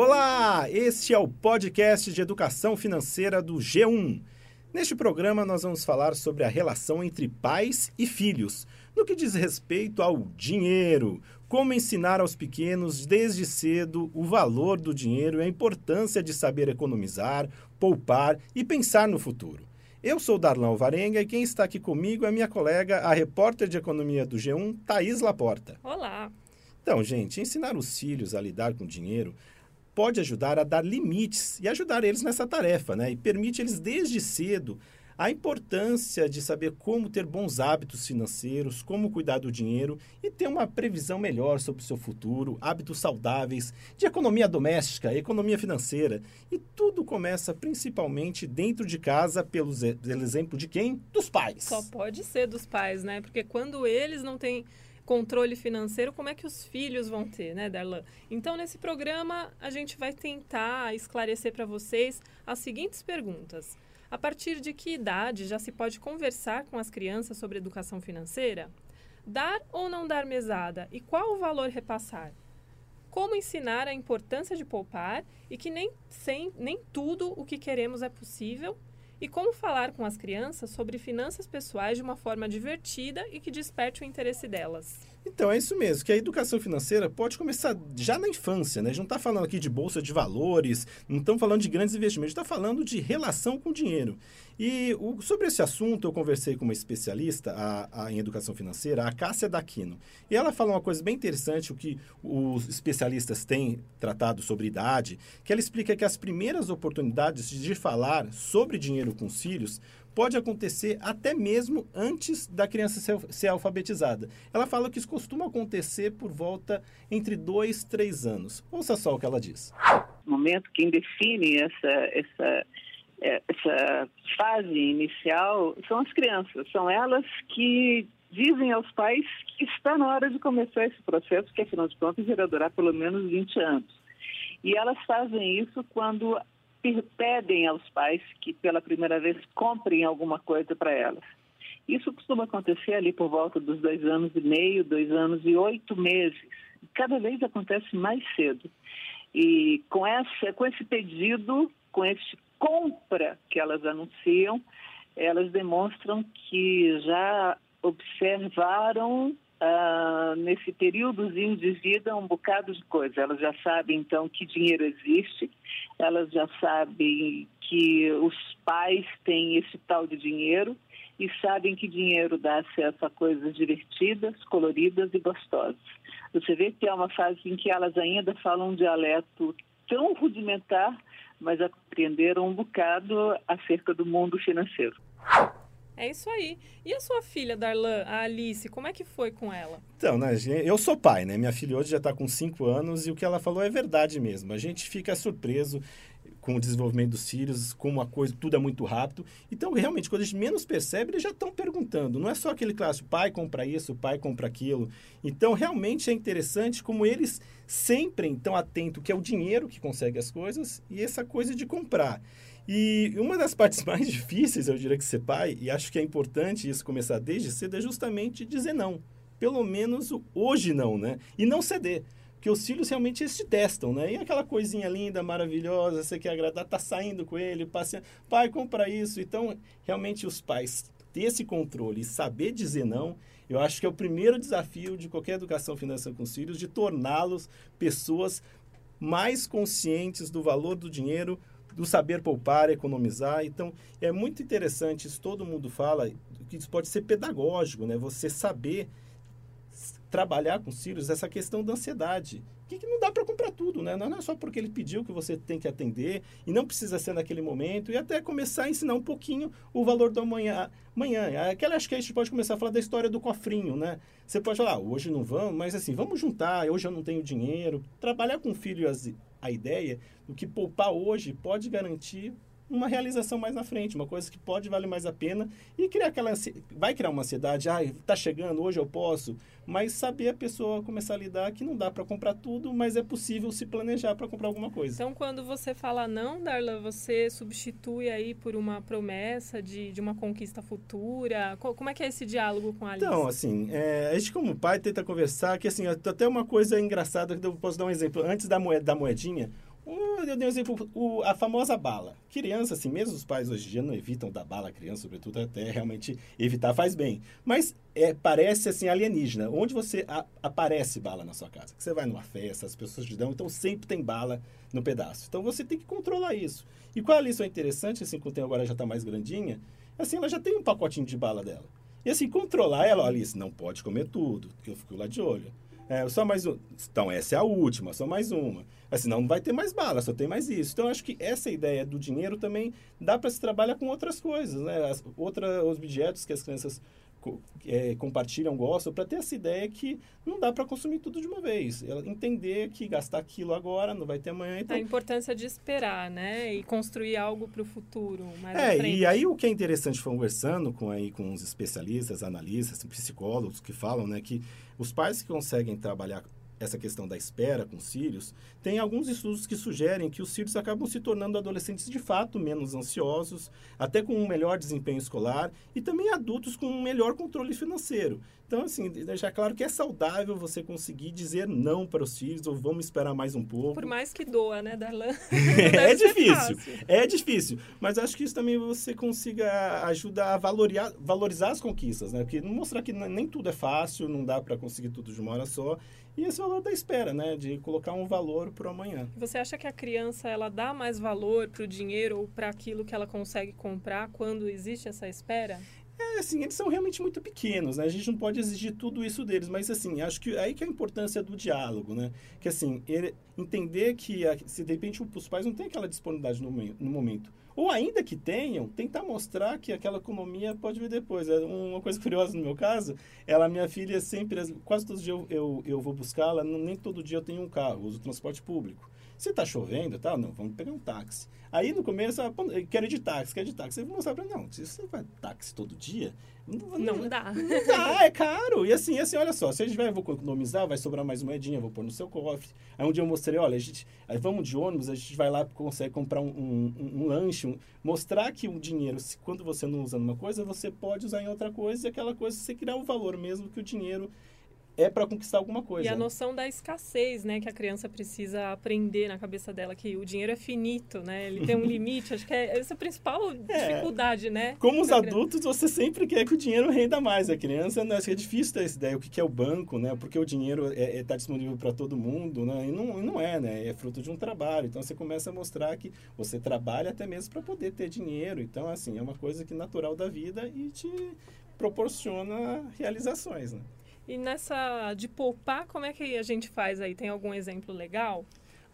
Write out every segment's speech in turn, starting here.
Olá, este é o podcast de educação financeira do G1. Neste programa, nós vamos falar sobre a relação entre pais e filhos, no que diz respeito ao dinheiro, como ensinar aos pequenos desde cedo o valor do dinheiro e a importância de saber economizar, poupar e pensar no futuro. Eu sou Darlan Varenga e quem está aqui comigo é minha colega, a repórter de economia do G1, Thaís Laporta. Olá! Então, gente, ensinar os filhos a lidar com dinheiro pode ajudar a dar limites e ajudar eles nessa tarefa, né? E permite eles desde cedo a importância de saber como ter bons hábitos financeiros, como cuidar do dinheiro e ter uma previsão melhor sobre o seu futuro, hábitos saudáveis, de economia doméstica, economia financeira. E tudo começa principalmente dentro de casa, pelo, pelo exemplo de quem? Dos pais. Só pode ser dos pais, né? Porque quando eles não têm controle financeiro, como é que os filhos vão ter, né, Darlan? Então, nesse programa, a gente vai tentar esclarecer para vocês as seguintes perguntas. A partir de que idade já se pode conversar com as crianças sobre educação financeira? Dar ou não dar mesada e qual o valor repassar? Como ensinar a importância de poupar e que nem, sem, nem tudo o que queremos é possível e como falar com as crianças sobre finanças pessoais de uma forma divertida e que desperte o interesse delas. Então, é isso mesmo, que a educação financeira pode começar já na infância, né? A gente não está falando aqui de bolsa de valores, não estamos falando de grandes investimentos, está falando de relação com o dinheiro. E o, sobre esse assunto, eu conversei com uma especialista a, a, em educação financeira, a Cássia Daquino. E ela fala uma coisa bem interessante, o que os especialistas têm tratado sobre idade, que ela explica que as primeiras oportunidades de falar sobre dinheiro com os filhos pode acontecer até mesmo antes da criança ser, ser alfabetizada. Ela fala que isso costuma acontecer por volta entre dois, três anos. Ouça só o que ela diz. No momento, quem define essa, essa, é, essa fase inicial são as crianças. São elas que dizem aos pais que está na hora de começar esse processo, que afinal de contas irá durar pelo menos 20 anos. E elas fazem isso quando pedem aos pais que pela primeira vez comprem alguma coisa para elas. Isso costuma acontecer ali por volta dos dois anos e meio, dois anos e oito meses. Cada vez acontece mais cedo. E com, essa, com esse pedido, com esse compra que elas anunciam, elas demonstram que já observaram uh, nesse períodozinho de vida um bocado de coisa. Elas já sabem, então, que dinheiro existe, elas já sabem que os pais têm esse tal de dinheiro e sabem que dinheiro dá acesso a coisas divertidas, coloridas e gostosas. Você vê que é uma fase em que elas ainda falam um dialeto tão rudimentar, mas apreenderam um bocado acerca do mundo financeiro. É isso aí. E a sua filha, Darlan, a Alice, como é que foi com ela? Então, né, eu sou pai, né? Minha filha hoje já está com 5 anos e o que ela falou é verdade mesmo. A gente fica surpreso com o desenvolvimento dos filhos, como a coisa, tudo é muito rápido. Então, realmente, quando a gente menos percebe, eles já estão perguntando. Não é só aquele clássico, pai compra isso, pai compra aquilo. Então, realmente é interessante como eles sempre estão atentos que é o dinheiro que consegue as coisas e essa coisa de comprar. E uma das partes mais difíceis, eu diria que ser pai, e acho que é importante isso começar desde cedo, é justamente dizer não. Pelo menos hoje não, né? E não ceder. Porque os filhos realmente te testam, né? E aquela coisinha linda, maravilhosa, você quer agradar, tá saindo com ele, passeando, pai, compra isso. Então, realmente os pais ter esse controle e saber dizer não, eu acho que é o primeiro desafio de qualquer educação financeira com os filhos, de torná-los pessoas mais conscientes do valor do dinheiro, do saber poupar, economizar. Então, é muito interessante, isso todo mundo fala, que isso pode ser pedagógico, né? Você saber trabalhar com os filhos essa questão da ansiedade. Que, que não dá para comprar tudo, né? Não é só porque ele pediu que você tem que atender e não precisa ser naquele momento e até começar a ensinar um pouquinho o valor do amanhã. Amanhã, aquela acho que a gente pode começar a falar da história do cofrinho, né? Você pode falar, ah, hoje não vamos, mas assim, vamos juntar, hoje eu não tenho dinheiro. Trabalhar com o filho a ideia do que poupar hoje pode garantir uma realização mais na frente, uma coisa que pode valer mais a pena e criar aquela vai criar uma ansiedade, ah, tá chegando, hoje eu posso, mas saber a pessoa começar a lidar que não dá para comprar tudo, mas é possível se planejar para comprar alguma coisa. Então, quando você fala não, Darla, você substitui aí por uma promessa de, de uma conquista futura? Como é que é esse diálogo com a Alice? Então, assim, é, a gente como pai tenta conversar que assim, até uma coisa engraçada que eu posso dar um exemplo, antes da moeda da moedinha, Eu dei um exemplo, o, a famosa bala. Criança, assim, mesmo os pais hoje em dia não evitam dar bala à criança, sobretudo até realmente evitar faz bem. Mas é, parece, assim, alienígena. Onde você a, aparece bala na sua casa? Que você vai numa festa, as pessoas te dão, então sempre tem bala no pedaço. Então você tem que controlar isso. E qual a lição interessante, assim, quando tem agora já está mais grandinha, assim, ela já tem um pacotinho de bala dela. E assim, controlar ela, olha, Alice, não pode comer tudo, eu fico lá de olho. É, só mais um. Então, essa é a última, só mais uma. Assim, não vai ter mais bala, só tem mais isso. Então, acho que essa ideia do dinheiro também dá para se trabalhar com outras coisas, né? As, outra, os objetos que as crianças é, compartilham, gostam, para ter essa ideia que não dá para consumir tudo de uma vez. Ela entender que gastar aquilo agora não vai ter amanhã. Então... A importância de esperar, né? E construir algo para o futuro. É, e aí o que é interessante conversando com, aí, com os especialistas, analistas, psicólogos que falam, né? Que os pais que conseguem trabalhar essa questão da espera com os filhos, tem alguns estudos que sugerem que os filhos acabam se tornando adolescentes de fato menos ansiosos, até com um melhor desempenho escolar e também adultos com um melhor controle financeiro. Então, assim, deixar claro que é saudável você conseguir dizer não para os filhos ou vamos esperar mais um pouco. Por mais que doa, né, Darlan? é difícil, é difícil. Mas acho que isso também você consiga ajudar a valorizar, valorizar as conquistas, né? Porque mostrar que nem tudo é fácil, não dá para conseguir tudo de uma hora só. E esse valor da espera, né? De colocar um valor para amanhã. Você acha que a criança ela dá mais valor para o dinheiro ou para aquilo que ela consegue comprar quando existe essa espera? É, assim, eles são realmente muito pequenos, né? A gente não pode exigir tudo isso deles, mas, assim, acho que aí que é a importância do diálogo, né? Que, assim, ele, entender que, se de repente os pais não têm aquela disponibilidade no, no momento, ou ainda que tenham, tentar mostrar que aquela economia pode vir depois. É uma coisa curiosa no meu caso, ela, minha filha, sempre, quase todos os dias eu, eu, eu vou buscá-la, nem todo dia eu tenho um carro, uso transporte público. Se tá chovendo, tá? Não, vamos pegar um táxi. Aí no começo, ela, quero ir de táxi, quero ir de táxi. Eu vou mostrar pra ela, não, se você vai táxi todo dia, não, não, não dá. Não dá, é caro. E assim, assim, olha só, se a gente vai, vou economizar, vai sobrar mais moedinha, vou pôr no seu cofre. Aí um dia eu mostrei, olha, a gente, aí vamos de ônibus, a gente vai lá, consegue comprar um, um, um, um lanche, um, mostrar que o dinheiro, se, quando você não usa numa coisa, você pode usar em outra coisa e aquela coisa você criar um valor mesmo que o dinheiro é para conquistar alguma coisa. E a noção da escassez, né, que a criança precisa aprender na cabeça dela, que o dinheiro é finito, né? Ele tem um limite. Acho que é essa a principal é. dificuldade, né? Como os adultos, você sempre quer que o dinheiro renda mais. A criança, né, acho que é difícil ter essa ideia. O que é o banco, né? Porque o dinheiro está é, é, tá disponível para todo mundo, né? E não, não é, né? É fruto de um trabalho. Então, você começa a mostrar que você trabalha até mesmo para poder ter dinheiro. Então, assim, é uma coisa que natural da vida e te proporciona realizações, né? E nessa de poupar, como é que a gente faz aí? Tem algum exemplo legal?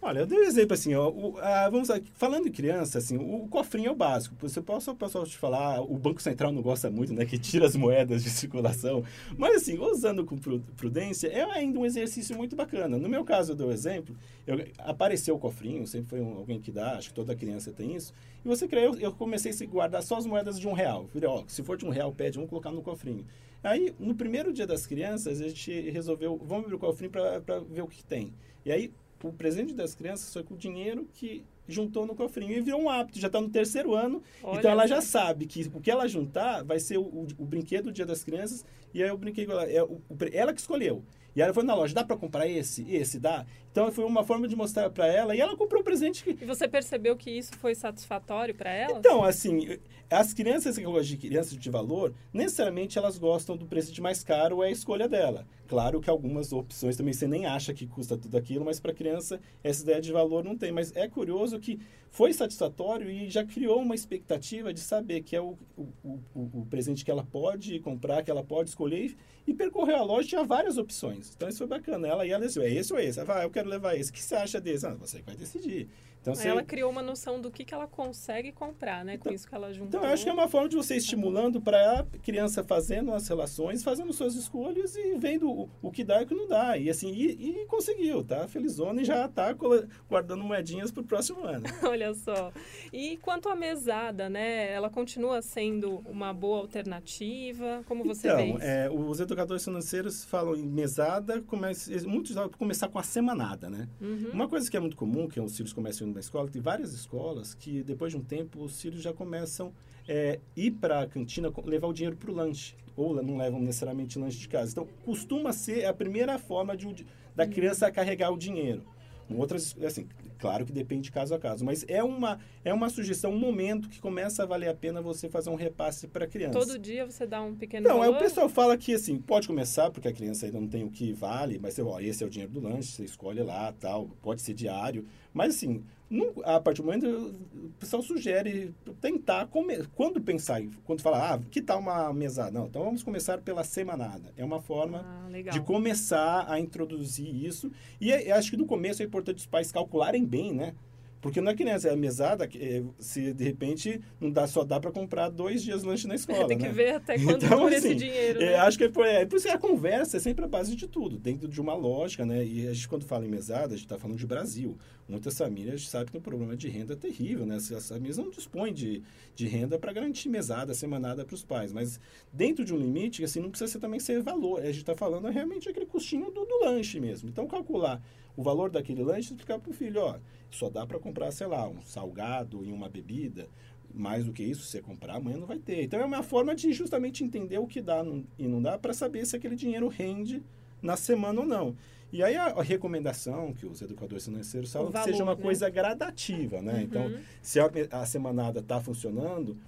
Olha, eu dei um exemplo assim, ó, o, a, vamos falando em criança, assim, o, o, cofrinho é o básico. Você posso, posso te falar, o Banco Central não gosta muito, né, que tira as moedas de circulação, mas assim, usando com prudência, é ainda um exercício muito bacana. No meu caso, eu dou um exemplo, eu, apareceu o cofrinho, sempre foi um, alguém que dá, acho que toda criança tem isso, e você crê, eu, eu comecei a guardar só as moedas de um real. Falei, ó, se for de um real, pede, vamos colocar no cofrinho. Aí, no primeiro dia das crianças, a gente resolveu, vamos abrir o cofrinho para ver o que tem. E aí, o presente das crianças foi com o dinheiro que juntou no cofrinho e virou um hábito, já está no terceiro ano, Olha então ela já sabe que o que ela juntar vai ser o, o, o brinquedo do dia das crianças e aí o brinquedo ela, é o, ela que escolheu. E ela foi na loja, dá para comprar esse? Esse dá? Então foi uma forma de mostrar para ela e ela comprou um presente que E você percebeu que isso foi satisfatório para ela? Então, assim, as crianças que gostam de crianças de valor, necessariamente elas gostam do presente mais caro, é a escolha dela. Claro que algumas opções também você nem acha que custa tudo aquilo, mas para criança essa ideia de valor não tem. Mas é curioso que foi satisfatório e já criou uma expectativa de saber que é o, o, o, o presente que ela pode comprar, que ela pode escolher e percorreu a loja tinha várias opções. Então isso foi bacana. Ela ia decidir, é esse ou esse? Ela vai, ah, eu quero levar esse. O que você acha desse? Ah, você vai decidir. Então, você... Ela criou uma noção do que, que ela consegue comprar, né? Então, com isso que ela juntou. Então, eu acho que é uma forma de você estimulando para a criança fazendo as relações, fazendo suas escolhas e vendo o, o que dá e o que não dá. E assim, e, e conseguiu, tá? Felizona e já tá guardando moedinhas para o próximo ano. Olha só. E quanto à mesada, né? Ela continua sendo uma boa alternativa? Como você então, vê isso? É, os educadores financeiros falam em mesada, comece, muitos começar com a semanada, né? Uhum. Uma coisa que é muito comum, que os filhos começam na escola, tem várias escolas que depois de um tempo os filhos já começam é, ir para a cantina levar o dinheiro para o lanche ou não levam necessariamente lanche de casa. Então costuma ser a primeira forma de, da criança carregar o dinheiro. Outras, assim, Claro que depende de caso a caso, mas é uma, é uma sugestão, um momento que começa a valer a pena você fazer um repasse para a criança. Todo dia você dá um pequeno Não, valor? aí o pessoal fala que assim, pode começar, porque a criança ainda não tem o que vale, mas ó, esse é o dinheiro do lanche, você escolhe lá, tal, pode ser diário. Mas assim, não, a partir do momento o pessoal sugere tentar come, quando pensar, quando falar, ah, que tal uma mesada? Não, então vamos começar pela semanada. É uma forma Ah, de começar a introduzir isso. E é- acho que no começo é importante os pais calcularem bem, né? Porque não é que nem a mesada, é, se de repente não dá, só dá para comprar dois dias lanche na escola. Tem que né? ver até quando Então, dura esse assim, dinheiro, É, né? acho que é por, é por isso que a conversa é sempre a base de tudo, dentro de uma lógica, né? E a gente, quando fala em mesada, a gente está falando de Brasil. Muitas famílias sabem que tem um problema de renda terrível, né? As famílias não dispõem de, de renda para garantir mesada, semanada para os pais. Mas dentro de um limite, assim, não precisa ser, também ser valor. A gente está falando realmente aquele custinho do, do lanche mesmo. Então, calcular o valor daquele lanche e explicar para o filho, ó, só dá para comprar, sei lá, um salgado e uma bebida, mais do que isso, se você comprar, amanhã não vai ter. Então é uma forma de justamente entender o que dá e não dá para saber se aquele dinheiro rende na semana ou não. E aí a, a recomendação que os educadores financeiros falam O que seja valor, uma né? coisa gradativa, né? Então, Uhum. se a, a semanada está funcionando,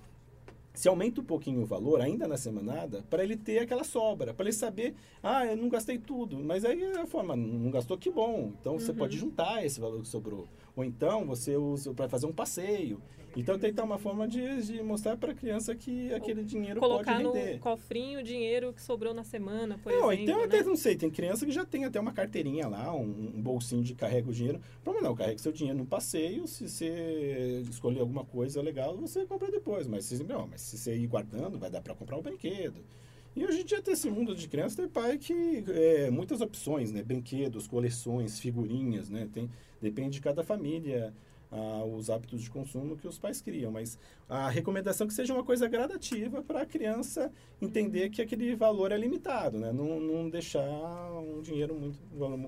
se aumenta um pouquinho o valor, ainda na semanada, para ele ter aquela sobra, para ele saber, ah, eu não gastei tudo, mas aí é a forma, não gastou, que bom. Então você Uhum. pode juntar esse valor que sobrou. Ou então você usa para fazer um passeio. Então tentar uma forma de, de mostrar para a criança que aquele dinheiro Colocar pode no render. cofrinho o dinheiro que sobrou na semana, por não, exemplo. então até né? não sei, tem criança que já tem até uma carteirinha lá, um, um bolsinho de carrega o dinheiro. Problema não, carrega seu dinheiro no passeio, se você escolher alguma coisa legal, você compra depois. Mas, se- não, mas se você ir guardando, vai dar para comprar um brinquedo. E hoje em dia tem esse mundo de criança, tem pai que é, muitas opções, né? Brinquedos, coleções, figurinhas, né? Tem, depende de cada família. Ah, os hábitos de consumo que os pais criam, mas a recomendação é que seja uma coisa gradativa para a criança entender que aquele valor é limitado, né? Não, não deixar um dinheiro muito,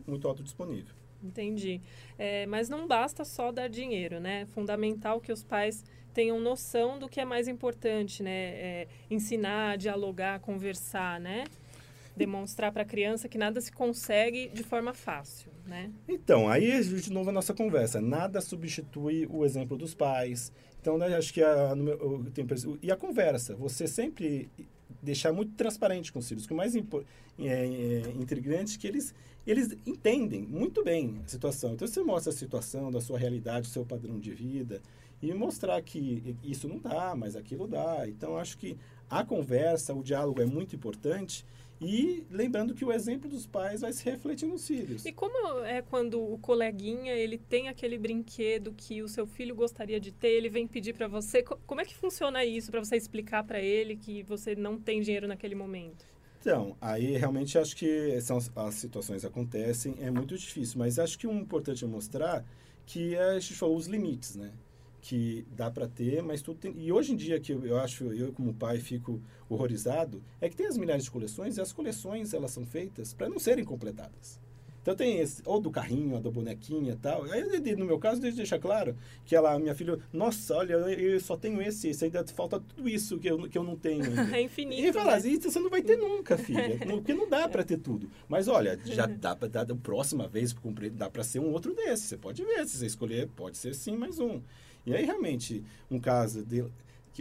muito alto disponível. Entendi. É, mas não basta só dar dinheiro, né? É fundamental que os pais tenham noção do que é mais importante, né? É, ensinar, dialogar, conversar, né? Demonstrar para a criança que nada se consegue de forma fácil, né? Então, aí de novo a nossa conversa. Nada substitui o exemplo dos pais. Então, né, acho que a, meu, eu tenho, e a conversa. Você sempre deixar muito transparente com os filhos. O é mais é, é, intrigante é que eles, eles entendem muito bem a situação. Então, você mostra a situação da sua realidade, do seu padrão de vida. E mostrar que isso não dá, mas aquilo dá. Então, acho que a conversa, o diálogo é muito importante. E lembrando que o exemplo dos pais vai se refletir nos filhos. E como é quando o coleguinha ele tem aquele brinquedo que o seu filho gostaria de ter, ele vem pedir para você? Co- Como é que funciona isso para você explicar para ele que você não tem dinheiro naquele momento? Então, aí realmente acho que são as, situações acontecem, é muito difícil, mas acho que o importante é mostrar que a gente falou os limites, né? Que dá para ter, mas tudo tem. E hoje em dia que eu, eu acho, eu como pai fico horrorizado, é que tem as milhares de coleções e as coleções elas são feitas para não serem completadas. Então tem esse, ou do carrinho, ou da bonequinha e tal. Aí, no meu caso, deixa deixar claro que ela, minha filha, nossa, olha, eu, só tenho esse, esse ainda falta tudo isso que eu, que eu não tenho. É infinito. E falar, né? isso você não vai ter nunca, filha. Porque não dá para ter tudo. Mas olha, já dá para dar da próxima vez, dá para ser um outro desse. Você pode ver, se você escolher, pode ser sim mais um. E aí, realmente, um caso de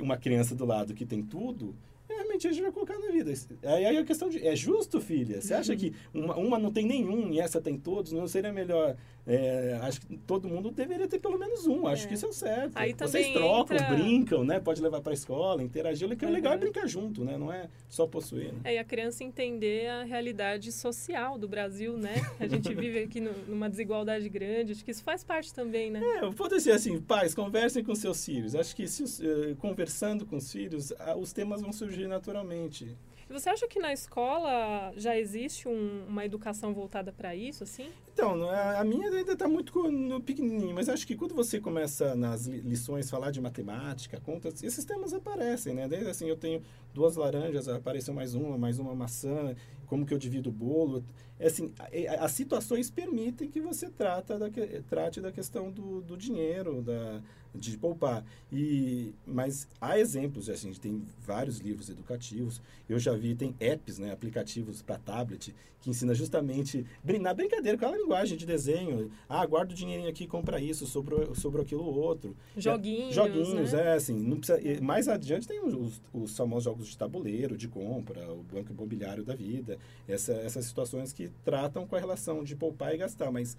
uma criança do lado que tem tudo, realmente a gente vai colocar na vida. Aí aí a questão de, é justo, filha? Você acha que uma, uma não tem nenhum e essa tem todos? Não seria melhor? É, acho que todo mundo deveria ter pelo menos um. Acho É. que isso é o certo. Aí Vocês trocam, entra- brincam, né? Pode levar para a escola, interagir. O que é legal é Uhum. brincar junto, né? Não é só possuir. Né? É, e a criança entender a realidade social do Brasil, né? A gente vive aqui no- numa desigualdade grande, acho que isso faz parte também, né? É, pode ser assim, pais, conversem com seus filhos. Acho que se, eh, conversando com os filhos, os temas vão surgir naturalmente. Você acha que na escola já existe um- uma educação voltada para isso, assim? Então, não é- a minha ainda está muito no pequenininho, mas acho que quando você começa nas li- lições falar de matemática, contas, esses temas aparecem, né? Desde assim, eu tenho duas laranjas, apareceu mais uma, mais uma maçã. como que eu divido o bolo. É assim, as situações permitem que você trata da, trate da questão do, do dinheiro, da, de poupar. E, mas há exemplos, assim, tem vários livros educativos. Eu já vi, tem apps, né, aplicativos para tablet, que ensina justamente, na brincadeira, com a linguagem de desenho. Ah, guarda o dinheirinho aqui, compra isso, sobre, sobre aquilo outro. Joguinhos, Joguinhos, né? é, assim, não precisa, mais adiante tem os, os famosos jogos de tabuleiro, de compra, o banco imobiliário da vida, essa, essas situações que tratam com a relação de poupar e gastar, mas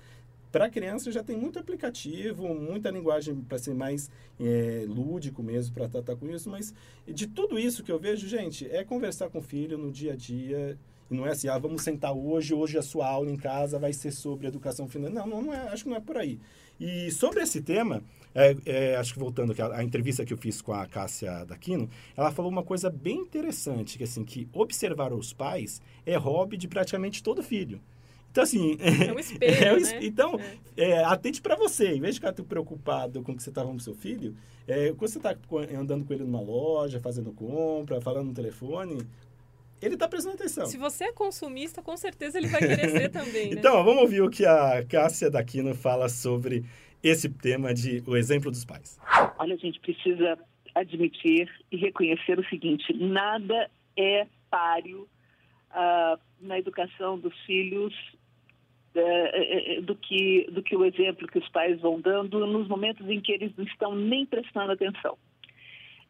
para criança já tem muito aplicativo, muita linguagem para ser mais é, lúdico mesmo, para tratar com isso. Mas de tudo isso que eu vejo, gente, é conversar com o filho no dia a dia. E não é assim, ah, vamos sentar hoje, hoje a sua aula em casa vai ser sobre educação financeira. Não, não, não é, acho que não é por aí. E sobre esse tema, é, é, acho que voltando aqui, a, a, entrevista que eu fiz com a Cássia Daquino, ela falou uma coisa bem interessante, que assim, que observar os pais é hobby de praticamente todo filho. Então, assim. É um espelho. é né? Então, é. É, atente para você. Em vez de ficar preocupado com o que você estava com seu filho, é, quando você está andando com ele numa loja, fazendo compra, falando no telefone, ele está prestando atenção. Se você é consumista, com certeza ele vai querer ser também. Né? Então, vamos ouvir o que a Cássia Daquino fala sobre esse tema de o exemplo dos pais. Olha, a gente precisa admitir e reconhecer o seguinte: nada é páreo uh, na educação dos filhos uh, do, que, do que o exemplo que os pais vão dando nos momentos em que eles não estão nem prestando atenção.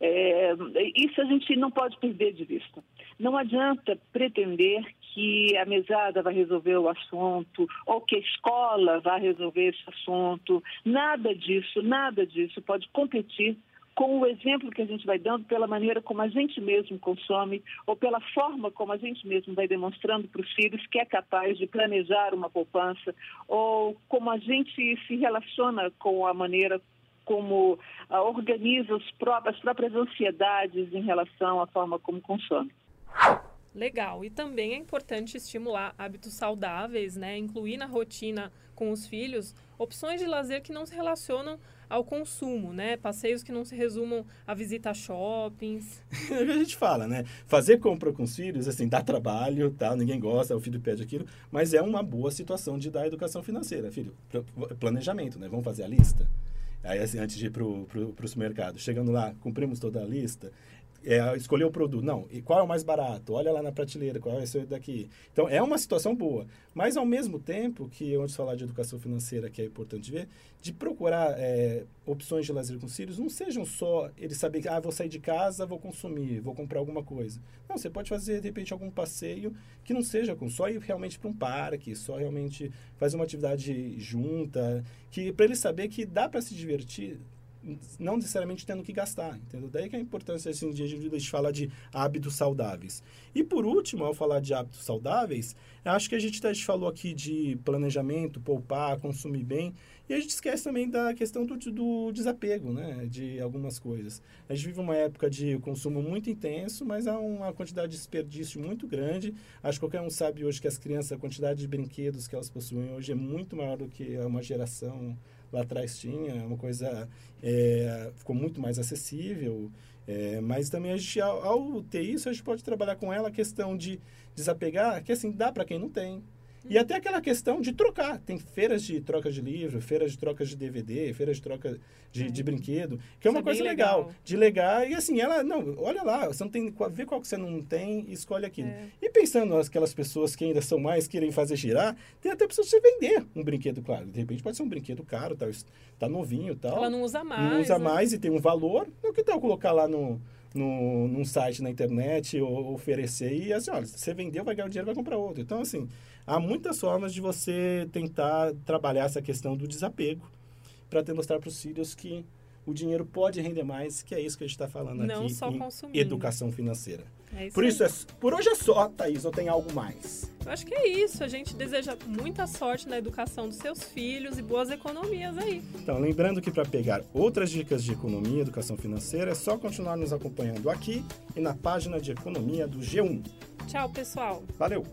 É, isso a gente não pode perder de vista. Não adianta pretender que a mesada vai resolver o assunto ou que a escola vai resolver esse assunto. Nada disso, nada disso pode competir com o exemplo que a gente vai dando pela maneira como a gente mesmo consome ou pela forma como a gente mesmo vai demonstrando para os filhos que é capaz de planejar uma poupança ou como a gente se relaciona com a maneira como uh, organiza as próprias ansiedades em relação à forma como consome. Legal. E também é importante estimular hábitos saudáveis, né? Incluir na rotina com os filhos opções de lazer que não se relacionam ao consumo, né? Passeios que não se resumam a visitar shoppings. A gente fala, né? Fazer compra com os filhos, assim, dá trabalho, tá? Ninguém gosta, o filho pede aquilo, mas é uma boa situação de dar educação financeira, filho. Planejamento, né? Vamos fazer a lista. Aí, assim, antes de ir para o supermercado, chegando lá, cumprimos toda a lista, é, escolher o produto. Não, e qual é o mais barato? Olha lá na prateleira, qual é esse daqui. Então, é uma situação boa. Mas, ao mesmo tempo, que antes de falar de educação financeira, que é importante ver, de procurar é, opções de lazer com os filhos, não sejam só eles saber que, ah, vou sair de casa, vou consumir, vou comprar alguma coisa. Não, você pode fazer, de repente, algum passeio que não seja com só ir realmente para um parque, só realmente fazer uma atividade junta, que para ele saber que dá para se divertir não necessariamente tendo que gastar, entendeu? Daí que a importância assim, de a gente falar de hábitos saudáveis. E por último, ao falar de hábitos saudáveis, acho que a gente, a gente falou aqui de planejamento, poupar, consumir bem, e a gente esquece também da questão do, do desapego, né? De algumas coisas. A gente vive uma época de consumo muito intenso, mas há uma quantidade de desperdício muito grande. Acho que qualquer um sabe hoje que as crianças, a quantidade de brinquedos que elas possuem hoje é muito maior do que uma geração lá atrás tinha, uma coisa é, ficou muito mais acessível. É, mas também a gente, ao, ao, ter isso, a gente pode trabalhar com ela a questão de desapegar, que assim, dá para quem não tem. E até aquela questão de trocar. Tem feiras de troca de livro, feiras de troca de DVD, feiras de troca de, de brinquedo, que é uma é coisa legal. legal. De legal. E assim, ela, não, olha lá, você não tem, vê qual que você não tem e escolhe aquilo. É. E pensando aquelas pessoas que ainda são mais, querem fazer girar, tem até pessoas que você vender um brinquedo, claro. De repente pode ser um brinquedo caro, tá, tá novinho e tal. Ela não usa mais. Não usa né? mais e tem um valor. O que tal colocar lá no no, num site na internet ou oferecer e assim, olha, você vendeu, vai ganhar o dinheiro, vai comprar outro. Então, assim, há muitas formas de você tentar trabalhar essa questão do desapego para demonstrar para os filhos que o dinheiro pode render mais, que é isso que a gente está falando Não aqui. Não só em. Educação financeira. É isso por isso, é, por hoje é só, Thaís, ou tem algo mais? Eu acho que é isso. A gente deseja muita sorte na educação dos seus filhos e boas economias aí. Então, lembrando que para pegar outras dicas de economia e educação financeira, é só continuar nos acompanhando aqui e na página de economia do G1. Tchau, pessoal. Valeu!